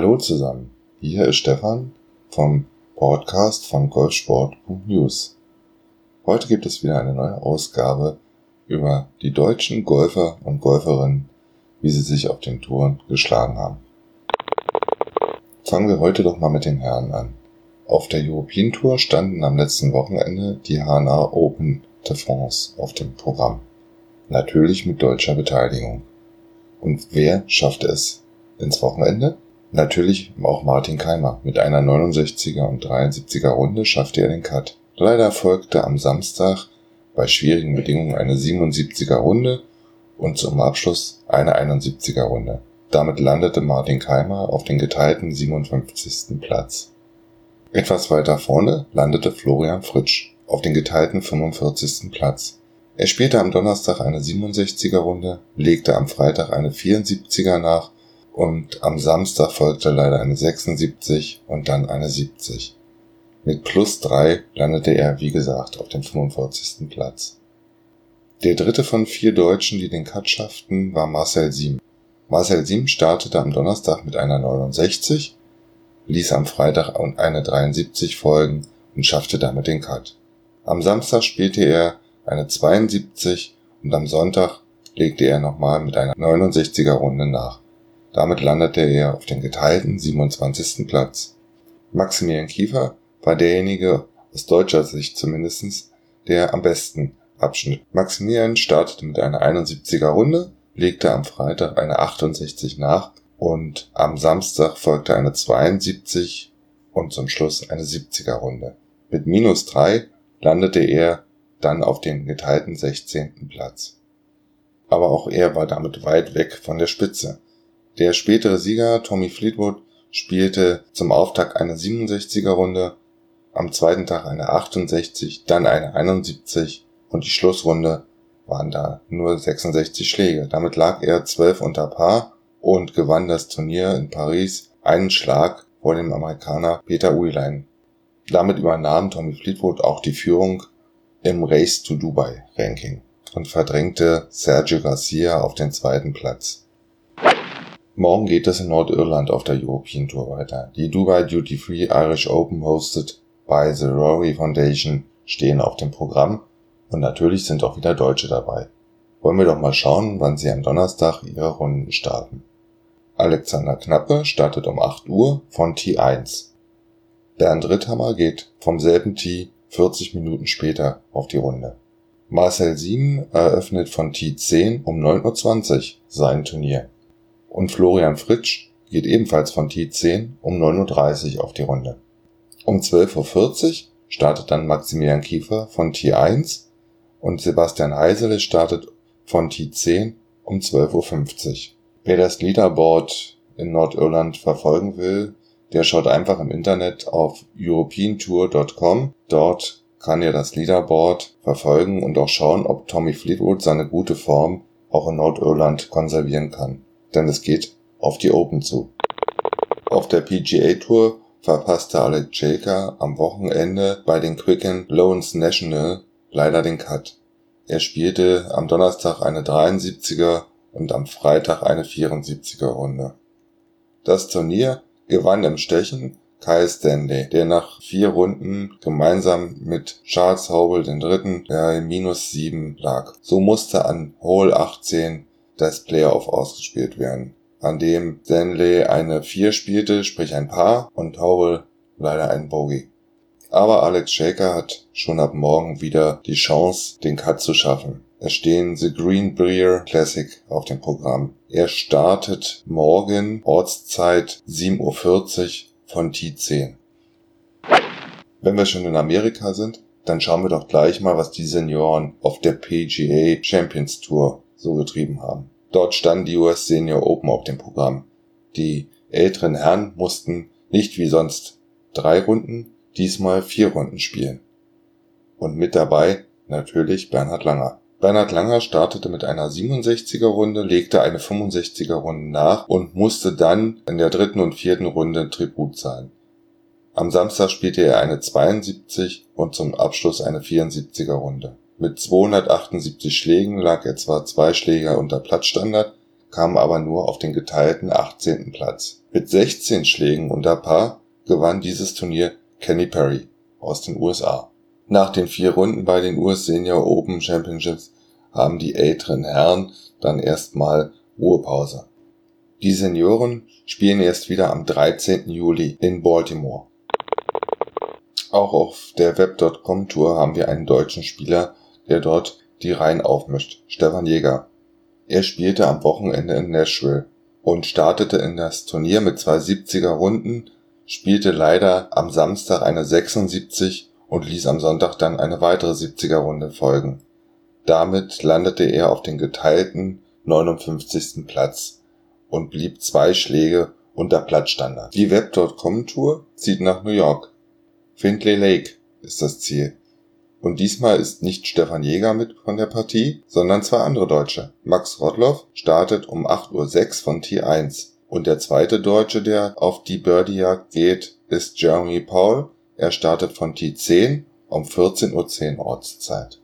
Hallo zusammen, hier ist Stefan vom Podcast von Golfsport.news. Heute gibt es wieder eine neue Ausgabe über die deutschen Golfer und Golferinnen, wie sie sich auf den Touren geschlagen haben. Fangen wir heute doch mal mit den Herren an. Auf der European Tour standen am letzten Wochenende die HNA Open de France auf dem Programm. Natürlich mit deutscher Beteiligung. Und wer schaffte es ins Wochenende? Natürlich auch Martin Keimer. Mit einer 69er und 73er Runde schaffte er den Cut. Leider folgte am Samstag bei schwierigen Bedingungen eine 77er Runde und zum Abschluss eine 71er Runde. Damit landete Martin Keimer auf den geteilten 57. Platz. Etwas weiter vorne landete Florian Fritsch auf den geteilten 45. Platz. Er spielte am Donnerstag eine 67er Runde, legte am Freitag eine 74er nach und am Samstag folgte leider eine 76 und dann eine 70. Mit plus drei landete er, wie gesagt, auf dem 45. Platz. Der dritte von vier Deutschen, die den Cut schafften, war Marcel Siem. Marcel Siem startete am Donnerstag mit einer 69, ließ am Freitag eine 73 folgen und schaffte damit den Cut. Am Samstag spielte er eine 72 und am Sonntag legte er nochmal mit einer 69er Runde nach. Damit landete er auf den geteilten 27. Platz. Maximilian Kiefer war derjenige, aus deutscher Sicht zumindestens, der am besten abschnitt. Maximilian startete mit einer 71er Runde, legte am Freitag eine 68 nach und am Samstag folgte eine 72 und zum Schluss eine 70er Runde. Mit minus drei landete er dann auf den geteilten 16. Platz. Aber auch er war damit weit weg von der Spitze. Der spätere Sieger Tommy Fleetwood spielte zum Auftakt eine 67er Runde, am zweiten Tag eine 68, dann eine 71 und die Schlussrunde waren da nur 66 Schläge. Damit lag er 12 unter Paar und gewann das Turnier in Paris einen Schlag vor dem Amerikaner Peter Uihlein. Damit übernahm Tommy Fleetwood auch die Führung im Race to Dubai Ranking und verdrängte Sergio Garcia auf den zweiten Platz. Morgen geht es in Nordirland auf der European Tour weiter. Die Dubai Duty Free Irish Open hosted by the Rory Foundation stehen auf dem Programm und natürlich sind auch wieder Deutsche dabei. Wollen wir doch mal schauen, wann sie am Donnerstag ihre Runden starten. Alexander Knappe startet um 8 Uhr von T1. Bernd Ritthammer geht vom selben Tee 40 Minuten später auf die Runde. Marcel Sieben eröffnet von T10 um 9.20 Uhr sein Turnier und Florian Fritsch geht ebenfalls von T10 um 9.30 Uhr auf die Runde. Um 12.40 Uhr startet dann Maximilian Kiefer von T1 und Sebastian Heisele startet von T10 um 12.50 Uhr. Wer das Leaderboard in Nordirland verfolgen will, der schaut einfach im Internet auf europeantour.com. Dort kann er das Leaderboard verfolgen und auch schauen, ob Tommy Fleetwood seine gute Form auch in Nordirland konservieren kann denn es geht auf die Open zu. Auf der PGA Tour verpasste Alex Jaker am Wochenende bei den Quicken Loans National leider den Cut. Er spielte am Donnerstag eine 73er und am Freitag eine 74er Runde. Das Turnier gewann im Stechen Kyle Stanley, der nach vier Runden gemeinsam mit Charles Howell den dritten bei minus sieben lag. So musste an Hole 18 das Playoff ausgespielt werden, an dem Stanley eine 4 spielte, sprich ein Paar, und Howell leider ein Bogey. Aber Alex Shaker hat schon ab morgen wieder die Chance, den Cut zu schaffen. Es stehen The Green Brier Classic auf dem Programm. Er startet morgen Ortszeit 7.40 Uhr von T10. Wenn wir schon in Amerika sind, dann schauen wir doch gleich mal, was die Senioren auf der PGA Champions Tour so getrieben haben. Dort standen die US Senior Open auf dem Programm. Die älteren Herren mussten nicht wie sonst drei Runden, diesmal vier Runden spielen. Und mit dabei natürlich Bernhard Langer. Bernhard Langer startete mit einer 67er Runde, legte eine 65er Runde nach und musste dann in der dritten und vierten Runde Tribut zahlen. Am Samstag spielte er eine 72 und zum Abschluss eine 74er Runde. Mit 278 Schlägen lag er zwar zwei Schläge unter Platzstandard, kam aber nur auf den geteilten 18. Platz. Mit 16 Schlägen unter Paar gewann dieses Turnier Kenny Perry aus den USA. Nach den vier Runden bei den US Senior Open Championships haben die älteren Herren dann erstmal Ruhepause. Die Senioren spielen erst wieder am 13. Juli in Baltimore. Auch auf der Web.com Tour haben wir einen deutschen Spieler, der dort die Reihen aufmischt, Stefan Jäger. Er spielte am Wochenende in Nashville und startete in das Turnier mit zwei 70er Runden, spielte leider am Samstag eine 76 und ließ am Sonntag dann eine weitere 70er Runde folgen. Damit landete er auf den geteilten 59. Platz und blieb zwei Schläge unter Platzstandard. Die Web.com Tour zieht nach New York. Findlay Lake ist das Ziel. Und diesmal ist nicht Stefan Jäger mit von der Partie, sondern zwei andere Deutsche. Max Rottloff startet um 8.06 Uhr von T1. Und der zweite Deutsche, der auf die Birdie-Jagd geht, ist Jeremy Paul. Er startet von T10 um 14.10 Uhr Ortszeit.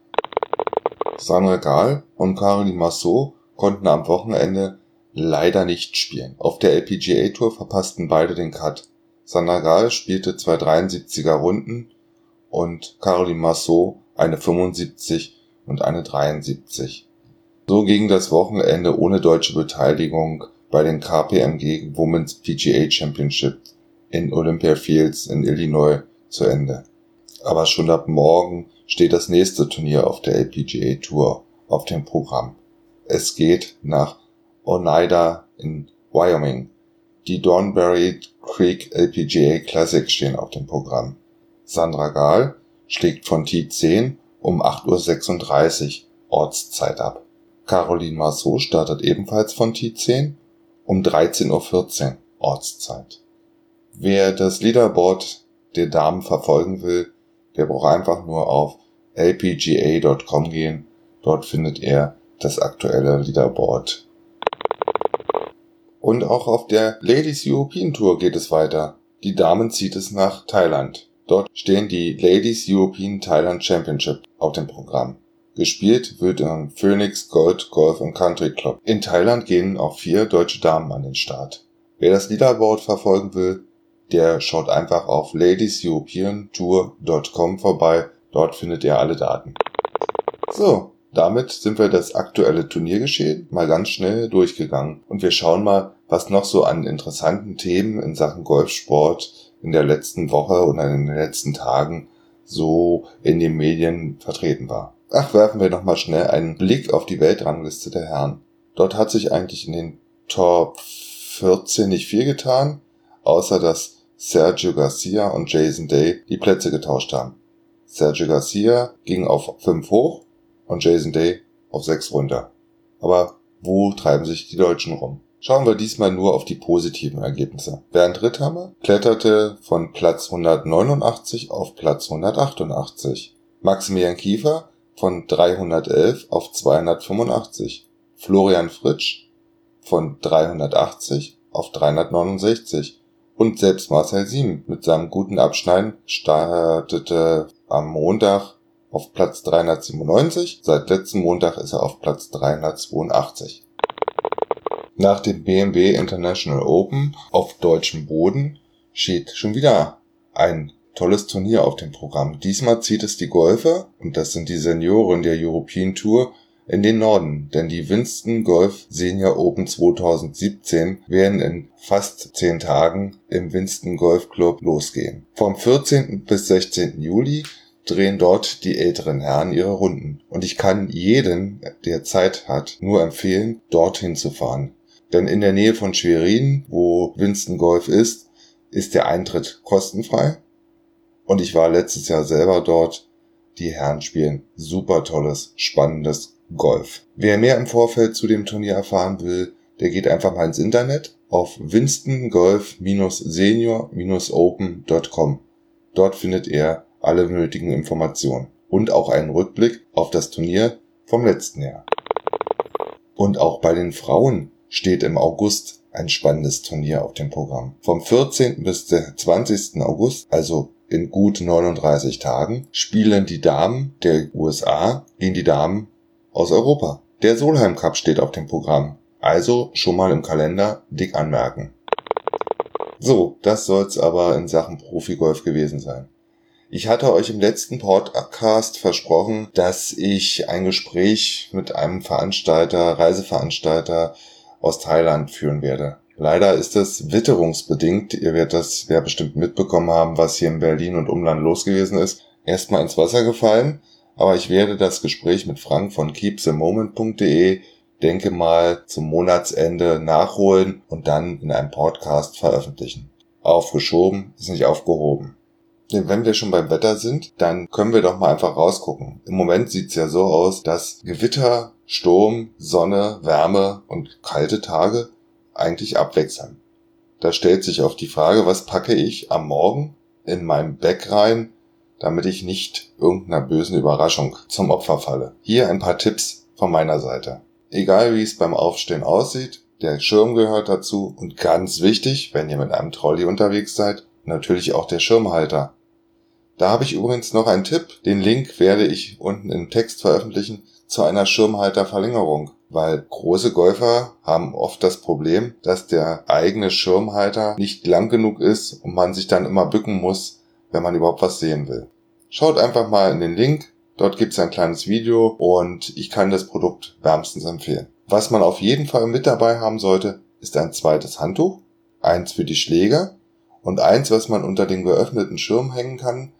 Sandra Gahl und Caroline Massot konnten am Wochenende leider nicht spielen. Auf der LPGA Tour verpassten beide den Cut. Sandra Gahl spielte zwei 73er Runden und Caroline Massot eine 75 und eine 73. So ging das Wochenende ohne deutsche Beteiligung bei den KPMG Women's PGA Championship in Olympia Fields in Illinois zu Ende. Aber schon ab morgen steht das nächste Turnier auf der LPGA Tour auf dem Programm. Es geht nach Oneida in Wyoming. Die Dornbury Creek LPGA Classic stehen auf dem Programm. Sandra Gahl schlägt von T10 um 8.36 Uhr Ortszeit ab. Caroline Marceau startet ebenfalls von T10 um 13.14 Uhr Ortszeit. Wer das Leaderboard der Damen verfolgen will, der braucht einfach nur auf lpga.com gehen. Dort findet er das aktuelle Leaderboard. Und auch auf der Ladies European Tour geht es weiter. Die Damen zieht es nach Thailand. Dort stehen die Ladies European Thailand Championship auf dem Programm. Gespielt wird im Phoenix Gold Golf Country Club. In Thailand gehen auch vier deutsche Damen an den Start. Wer das Leaderboard verfolgen will, der schaut einfach auf ladieseuropeantour.com vorbei. Dort findet ihr alle Daten. So, damit sind wir das aktuelle Turniergeschehen mal ganz schnell durchgegangen und wir schauen mal, was noch so an interessanten Themen in Sachen Golfsport in der letzten Woche oder in den letzten Tagen so in den Medien vertreten war. Ach, werfen wir nochmal schnell einen Blick auf die Weltrangliste der Herren. Dort hat sich eigentlich in den Top 14 nicht viel getan, außer dass Sergio Garcia und Jason Day die Plätze getauscht haben. Sergio Garcia ging auf 5 hoch und Jason Day auf 6 runter. Aber wo treiben sich die Deutschen rum? Schauen wir diesmal nur auf die positiven Ergebnisse. Bernd Ritthammer kletterte von Platz 189 auf Platz 188. Maximilian Kiefer von 311 auf 285. Florian Fritsch von 380 auf 369. Und selbst Marcel Sieben mit seinem guten Abschneiden startete am Montag auf Platz 397. Seit letzten Montag ist er auf Platz 382. Nach dem BMW International Open auf deutschem Boden steht schon wieder ein tolles Turnier auf dem Programm. Diesmal zieht es die Golfer, und das sind die Senioren der European Tour, in den Norden, denn die Winston Golf Senior Open 2017 werden in fast zehn Tagen im Winston Golf Club losgehen. Vom 14. bis 16. Juli drehen dort die älteren Herren ihre Runden. Und ich kann jeden, der Zeit hat, nur empfehlen, dorthin zu fahren. Denn in der Nähe von Schwerin, wo Winston Golf ist, ist der Eintritt kostenfrei. Und ich war letztes Jahr selber dort. Die Herren spielen super tolles, spannendes Golf. Wer mehr im Vorfeld zu dem Turnier erfahren will, der geht einfach mal ins Internet auf winstongolf-senior-open.com. Dort findet er alle nötigen Informationen und auch einen Rückblick auf das Turnier vom letzten Jahr. Und auch bei den Frauen steht im August ein spannendes Turnier auf dem Programm. Vom 14. bis 20. August, also in gut 39 Tagen, spielen die Damen der USA gegen die Damen aus Europa. Der Solheim Cup steht auf dem Programm. Also schon mal im Kalender dick anmerken. So, das soll's aber in Sachen Profigolf gewesen sein. Ich hatte euch im letzten Podcast versprochen, dass ich ein Gespräch mit einem Veranstalter, Reiseveranstalter aus Thailand führen werde. Leider ist es witterungsbedingt. Ihr werdet das ja bestimmt mitbekommen haben, was hier in Berlin und Umland los gewesen ist. Erstmal ins Wasser gefallen, aber ich werde das Gespräch mit Frank von keepthemoment.de denke mal zum Monatsende nachholen und dann in einem Podcast veröffentlichen. Aufgeschoben ist nicht aufgehoben. Wenn wir schon beim Wetter sind, dann können wir doch mal einfach rausgucken. Im Moment sieht's ja so aus, dass Gewitter, Sturm, Sonne, Wärme und kalte Tage eigentlich abwechseln. Da stellt sich auf die Frage, was packe ich am Morgen in meinem Bag rein, damit ich nicht irgendeiner bösen Überraschung zum Opfer falle. Hier ein paar Tipps von meiner Seite. Egal wie es beim Aufstehen aussieht, der Schirm gehört dazu und ganz wichtig, wenn ihr mit einem Trolley unterwegs seid, natürlich auch der Schirmhalter. Da habe ich übrigens noch einen Tipp, den Link werde ich unten im Text veröffentlichen zu einer Schirmhalterverlängerung, weil große Golfer haben oft das Problem, dass der eigene Schirmhalter nicht lang genug ist und man sich dann immer bücken muss, wenn man überhaupt was sehen will. Schaut einfach mal in den Link, dort gibt es ein kleines Video und ich kann das Produkt wärmstens empfehlen. Was man auf jeden Fall mit dabei haben sollte, ist ein zweites Handtuch, eins für die Schläger und eins, was man unter den geöffneten Schirm hängen kann,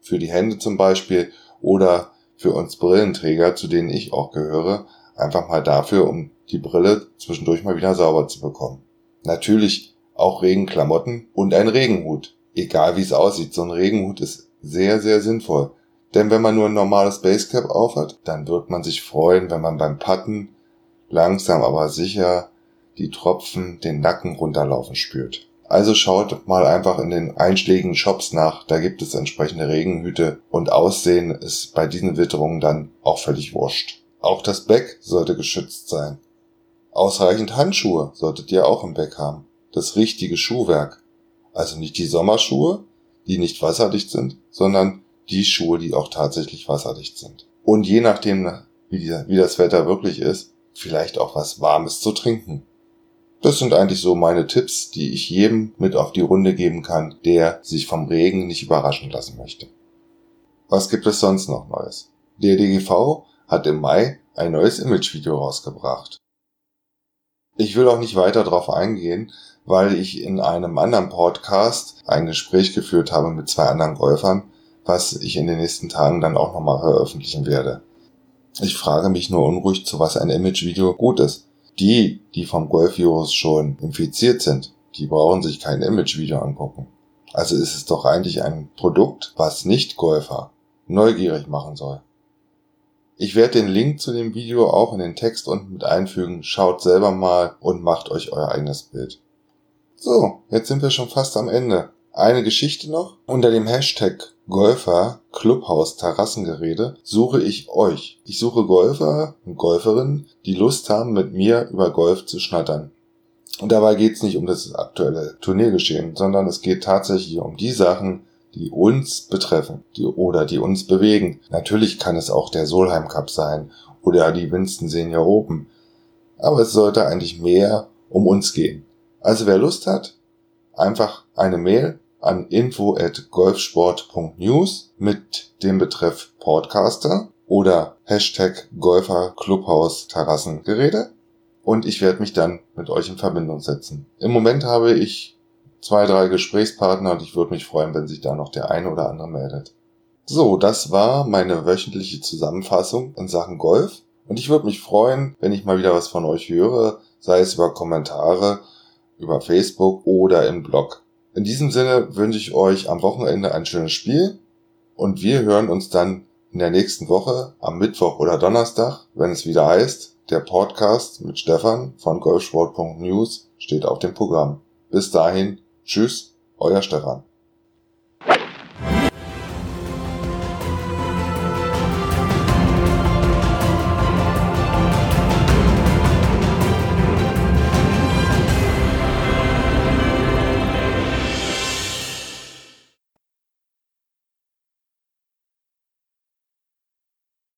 für die Hände zum Beispiel oder für uns Brillenträger, zu denen ich auch gehöre, einfach mal dafür, um die Brille zwischendurch mal wieder sauber zu bekommen. Natürlich auch Regenklamotten und ein Regenhut. Egal wie es aussieht, so ein Regenhut ist sehr, sehr sinnvoll. Denn wenn man nur ein normales Basecap aufhat, dann wird man sich freuen, wenn man beim Patten langsam aber sicher die Tropfen den Nacken runterlaufen spürt. Also schaut mal einfach in den einschlägigen Shops nach, da gibt es entsprechende Regenhüte und Aussehen ist bei diesen Witterungen dann auch völlig wurscht. Auch das Beck sollte geschützt sein. Ausreichend Handschuhe solltet ihr auch im Beck haben. Das richtige Schuhwerk. Also nicht die Sommerschuhe, die nicht wasserdicht sind, sondern die Schuhe, die auch tatsächlich wasserdicht sind. Und je nachdem, wie, die, wie das Wetter wirklich ist, vielleicht auch was Warmes zu trinken. Das sind eigentlich so meine Tipps, die ich jedem mit auf die Runde geben kann, der sich vom Regen nicht überraschen lassen möchte. Was gibt es sonst noch Neues? Der DGV hat im Mai ein neues Imagevideo rausgebracht. Ich will auch nicht weiter darauf eingehen, weil ich in einem anderen Podcast ein Gespräch geführt habe mit zwei anderen Golfern, was ich in den nächsten Tagen dann auch nochmal veröffentlichen werde. Ich frage mich nur unruhig, zu was ein Imagevideo gut ist. Die, die vom Golfvirus schon infiziert sind, die brauchen sich kein Imagevideo angucken. Also ist es doch eigentlich ein Produkt, was Nicht-Golfer neugierig machen soll. Ich werde den Link zu dem Video auch in den Text unten mit einfügen. Schaut selber mal und macht euch euer eigenes Bild. So, jetzt sind wir schon fast am Ende. Eine Geschichte noch. Unter dem Hashtag Golfer Clubhaus Terrassengerede suche ich euch. Ich suche Golfer und Golferinnen, die Lust haben, mit mir über Golf zu schnattern. Und dabei geht es nicht um das aktuelle Turniergeschehen, sondern es geht tatsächlich um die Sachen, die uns betreffen die, oder die uns bewegen. Natürlich kann es auch der Solheim Cup sein oder die Winston Senior Open. Aber es sollte eigentlich mehr um uns gehen. Also wer Lust hat, einfach eine Mail an info at golfsport.news mit dem Betreff Podcaster oder Hashtag Golfer Clubhaus Terrassengerede und ich werde mich dann mit euch in Verbindung setzen. Im Moment habe ich zwei, drei Gesprächspartner und ich würde mich freuen, wenn sich da noch der eine oder andere meldet. So, das war meine wöchentliche Zusammenfassung in Sachen Golf und ich würde mich freuen, wenn ich mal wieder was von euch höre, sei es über Kommentare, über Facebook oder im Blog. In diesem Sinne wünsche ich euch am Wochenende ein schönes Spiel und wir hören uns dann in der nächsten Woche am Mittwoch oder Donnerstag, wenn es wieder heißt, der Podcast mit Stefan von golfsport.news steht auf dem Programm. Bis dahin, tschüss, euer Stefan.